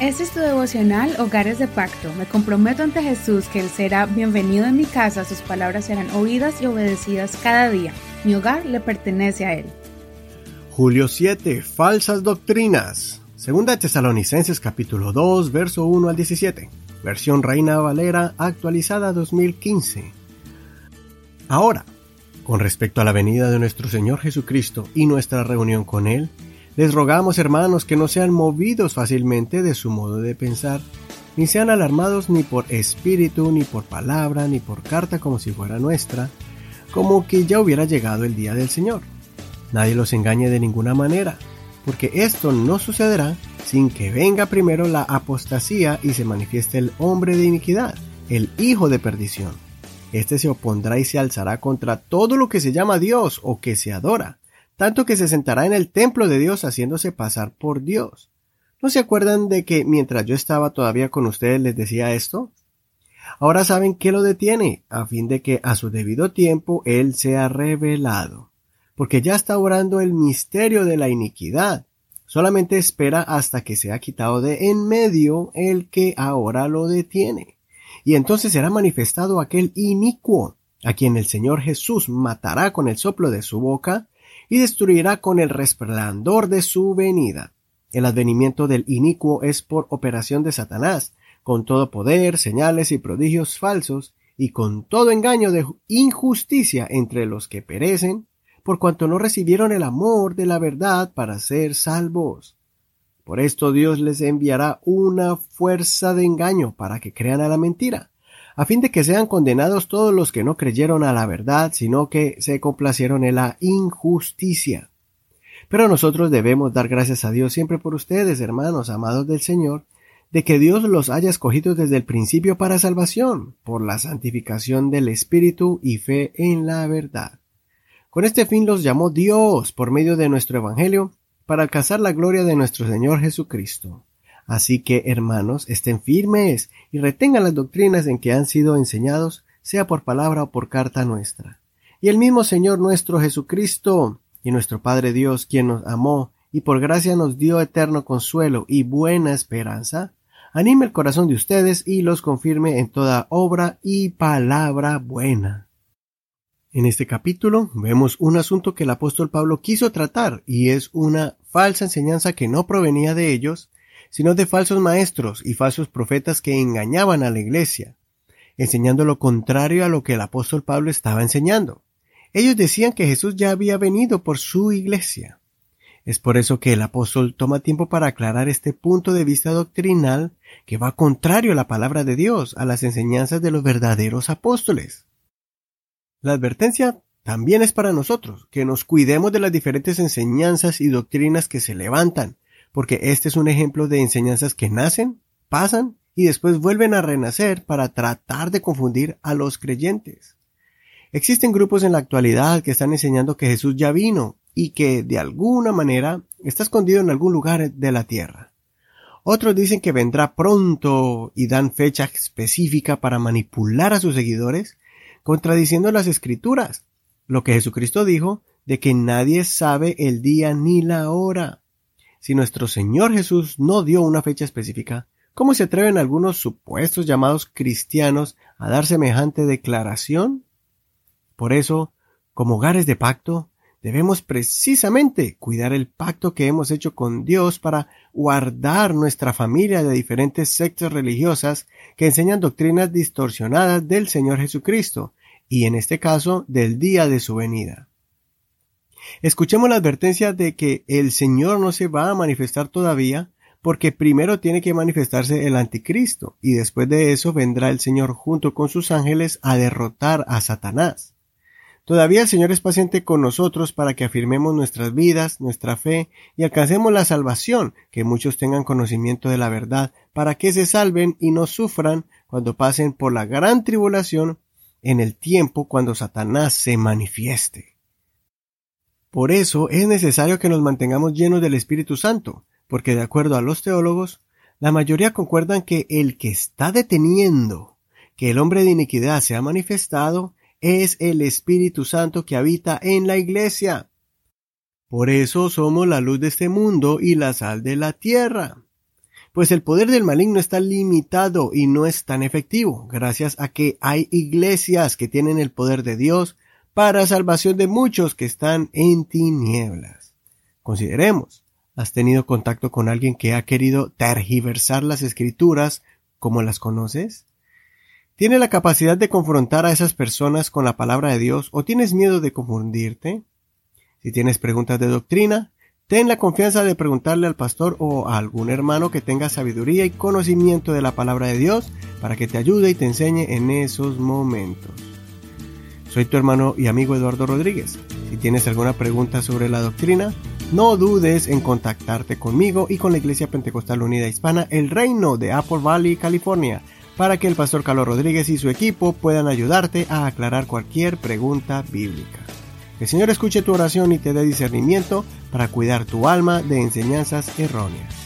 Este es tu devocional Hogares de Pacto. Me comprometo ante Jesús que Él será bienvenido en mi casa, sus palabras serán oídas y obedecidas cada día. Mi hogar le pertenece a Él. Julio 7. Falsas doctrinas. Segunda Tesalonicenses capítulo 2, verso 1 al 17. Versión Reina Valera actualizada 2015. Ahora, con respecto a la venida de nuestro Señor Jesucristo y nuestra reunión con Él, les rogamos, hermanos, que no sean movidos fácilmente de su modo de pensar, ni sean alarmados ni por espíritu, ni por palabra, ni por carta como si fuera nuestra, como que ya hubiera llegado el día del Señor. Nadie los engañe de ninguna manera, porque esto no sucederá sin que venga primero la apostasía y se manifieste el hombre de iniquidad, el hijo de perdición. Este se opondrá y se alzará contra todo lo que se llama Dios o que se adora, tanto que se sentará en el templo de Dios haciéndose pasar por Dios. ¿No se acuerdan de que mientras yo estaba todavía con ustedes les decía esto? Ahora saben qué lo detiene, a fin de que a su debido tiempo Él sea revelado, porque ya está orando el misterio de la iniquidad. Solamente espera hasta que sea quitado de en medio el que ahora lo detiene. Y entonces será manifestado aquel inicuo, a quien el Señor Jesús matará con el soplo de su boca, y destruirá con el resplandor de su venida. El advenimiento del inicuo es por operación de Satanás, con todo poder, señales y prodigios falsos, y con todo engaño de injusticia entre los que perecen, por cuanto no recibieron el amor de la verdad para ser salvos. Por esto Dios les enviará una fuerza de engaño para que crean a la mentira, a fin de que sean condenados todos los que no creyeron a la verdad, sino que se complacieron en la injusticia. Pero nosotros debemos dar gracias a Dios siempre por ustedes, hermanos amados del Señor, de que Dios los haya escogido desde el principio para salvación, por la santificación del Espíritu y fe en la verdad. Con este fin los llamó Dios por medio de nuestro Evangelio, para alcanzar la gloria de nuestro Señor Jesucristo. Así que, hermanos, estén firmes y retengan las doctrinas en que han sido enseñados, sea por palabra o por carta nuestra. Y el mismo Señor nuestro Jesucristo y nuestro Padre Dios, quien nos amó y por gracia nos dio eterno consuelo y buena esperanza, anime el corazón de ustedes y los confirme en toda obra y palabra buena. En este capítulo vemos un asunto que el apóstol Pablo quiso tratar y es una falsa enseñanza que no provenía de ellos, sino de falsos maestros y falsos profetas que engañaban a la iglesia, enseñando lo contrario a lo que el apóstol Pablo estaba enseñando. Ellos decían que Jesús ya había venido por su iglesia. Es por eso que el apóstol toma tiempo para aclarar este punto de vista doctrinal que va contrario a la palabra de Dios, a las enseñanzas de los verdaderos apóstoles. La advertencia también es para nosotros, que nos cuidemos de las diferentes enseñanzas y doctrinas que se levantan, porque este es un ejemplo de enseñanzas que nacen, pasan y después vuelven a renacer para tratar de confundir a los creyentes. Existen grupos en la actualidad que están enseñando que Jesús ya vino y que de alguna manera está escondido en algún lugar de la tierra. Otros dicen que vendrá pronto y dan fecha específica para manipular a sus seguidores, contradiciendo las escrituras, lo que Jesucristo dijo de que nadie sabe el día ni la hora. Si nuestro Señor Jesús no dio una fecha específica, ¿cómo se atreven algunos supuestos llamados cristianos a dar semejante declaración? Por eso, como hogares de pacto, debemos precisamente cuidar el pacto que hemos hecho con Dios para guardar nuestra familia de diferentes sectas religiosas que enseñan doctrinas distorsionadas del Señor Jesucristo, y en este caso del día de su venida. Escuchemos la advertencia de que el Señor no se va a manifestar todavía porque primero tiene que manifestarse el anticristo y después de eso vendrá el Señor junto con sus ángeles a derrotar a Satanás. Todavía el Señor es paciente con nosotros para que afirmemos nuestras vidas, nuestra fe y alcancemos la salvación, que muchos tengan conocimiento de la verdad, para que se salven y no sufran cuando pasen por la gran tribulación en el tiempo cuando Satanás se manifieste. Por eso es necesario que nos mantengamos llenos del Espíritu Santo, porque de acuerdo a los teólogos, la mayoría concuerdan que el que está deteniendo que el hombre de iniquidad se ha manifestado es el Espíritu Santo que habita en la iglesia. Por eso somos la luz de este mundo y la sal de la tierra. pues el poder del maligno está limitado y no es tan efectivo, gracias a que hay iglesias que tienen el poder de Dios para salvación de muchos que están en tinieblas. Consideremos, ¿has tenido contacto con alguien que ha querido tergiversar las escrituras como las conoces? ¿Tiene la capacidad de confrontar a esas personas con la palabra de Dios o tienes miedo de confundirte? Si tienes preguntas de doctrina, ten la confianza de preguntarle al pastor o a algún hermano que tenga sabiduría y conocimiento de la palabra de Dios para que te ayude y te enseñe en esos momentos. Soy tu hermano y amigo Eduardo Rodríguez. Si tienes alguna pregunta sobre la doctrina, no dudes en contactarte conmigo y con la Iglesia Pentecostal Unida Hispana El Reino de Apple Valley, California para que el pastor Carlos Rodríguez y su equipo puedan ayudarte a aclarar cualquier pregunta bíblica. Que el Señor escuche tu oración y te dé discernimiento para cuidar tu alma de enseñanzas erróneas.